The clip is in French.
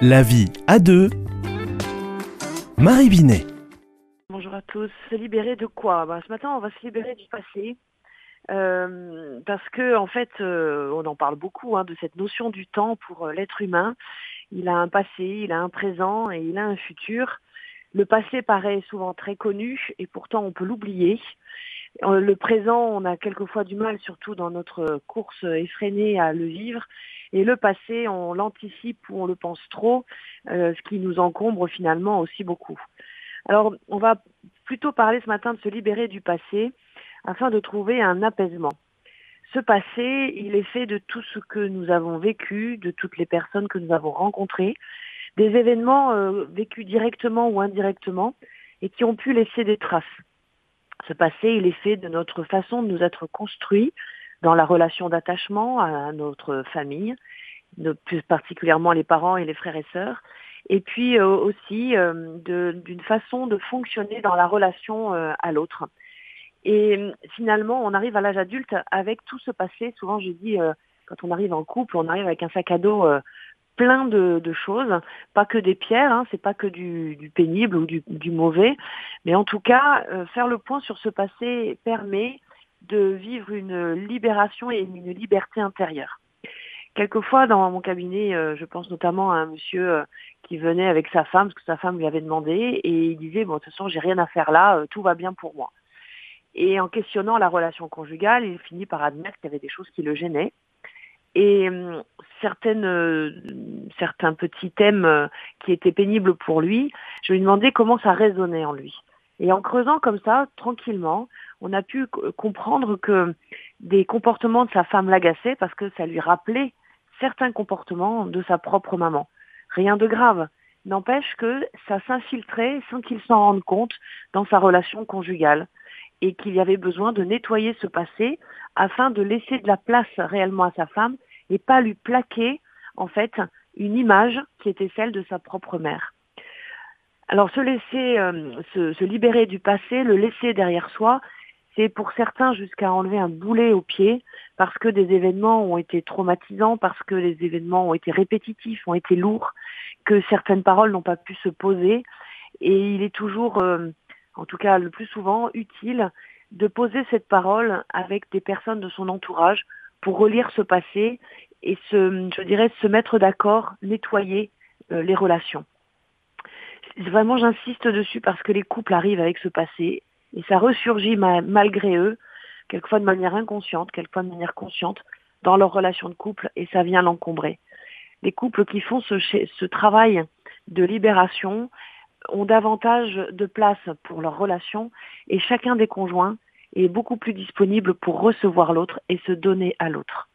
La vie à deux. Marie Binet. Bonjour à tous. Se libérer de quoi? Ben, Ce matin, on va se libérer du passé. Euh, parce que en fait, euh, on en parle beaucoup hein, de cette notion du temps pour euh, l'être humain. Il a un passé, il a un présent et il a un futur. Le passé paraît souvent très connu et pourtant on peut l'oublier. Le présent, on a quelquefois du mal, surtout dans notre course effrénée, à le vivre. Et le passé, on l'anticipe ou on le pense trop, euh, ce qui nous encombre finalement aussi beaucoup. Alors, on va plutôt parler ce matin de se libérer du passé afin de trouver un apaisement. Ce passé, il est fait de tout ce que nous avons vécu, de toutes les personnes que nous avons rencontrées, des événements euh, vécus directement ou indirectement et qui ont pu laisser des traces. Ce passé, il est fait de notre façon de nous être construits, dans la relation d'attachement à notre famille, plus particulièrement les parents et les frères et sœurs, et puis euh, aussi euh, d'une façon de fonctionner dans la relation euh, à l'autre. Et finalement, on arrive à l'âge adulte avec tout ce passé. Souvent, je dis, quand on arrive en couple, on arrive avec un sac à dos plein de, choses, pas que des pierres, hein, c'est pas que du, pénible ou du, du, mauvais, mais en tout cas, faire le point sur ce passé permet de vivre une libération et une liberté intérieure. Quelquefois, dans mon cabinet, euh, je pense notamment à un monsieur euh, qui venait avec sa femme, parce que sa femme lui avait demandé, et il disait, bon, de toute façon, j'ai rien à faire là, euh, tout va bien pour moi. Et en questionnant la relation conjugale, il finit par admettre qu'il y avait des choses qui le gênaient. Et certaines, certains petits thèmes qui étaient pénibles pour lui, je lui demandais comment ça résonnait en lui. Et en creusant comme ça, tranquillement, on a pu comprendre que des comportements de sa femme l'agaçaient parce que ça lui rappelait certains comportements de sa propre maman. Rien de grave. N'empêche que ça s'infiltrait sans qu'il s'en rende compte dans sa relation conjugale et qu'il y avait besoin de nettoyer ce passé afin de laisser de la place réellement à sa femme et pas lui plaquer en fait une image qui était celle de sa propre mère. Alors se laisser euh, se, libérer du passé, le laisser derrière soi, c'est pour certains jusqu'à enlever un boulet au pied parce que des événements ont été traumatisants, parce que les événements ont été répétitifs, ont été lourds, que certaines paroles n'ont pas pu se poser. Et il est toujours, euh, en tout cas le plus souvent, utile de poser cette parole avec des personnes de son entourage pour relire ce passé et se, je dirais, se mettre d'accord, nettoyer euh, les relations. Vraiment, j'insiste dessus parce que les couples arrivent avec ce passé et ça ressurgit malgré eux, quelquefois de manière inconsciente, quelquefois de manière consciente, dans leur relation de couple, et ça vient l'encombrer. Les couples qui font ce, ce travail de libération ont davantage de place pour leur relation, et chacun des conjoints est beaucoup plus disponible pour recevoir l'autre et se donner à l'autre.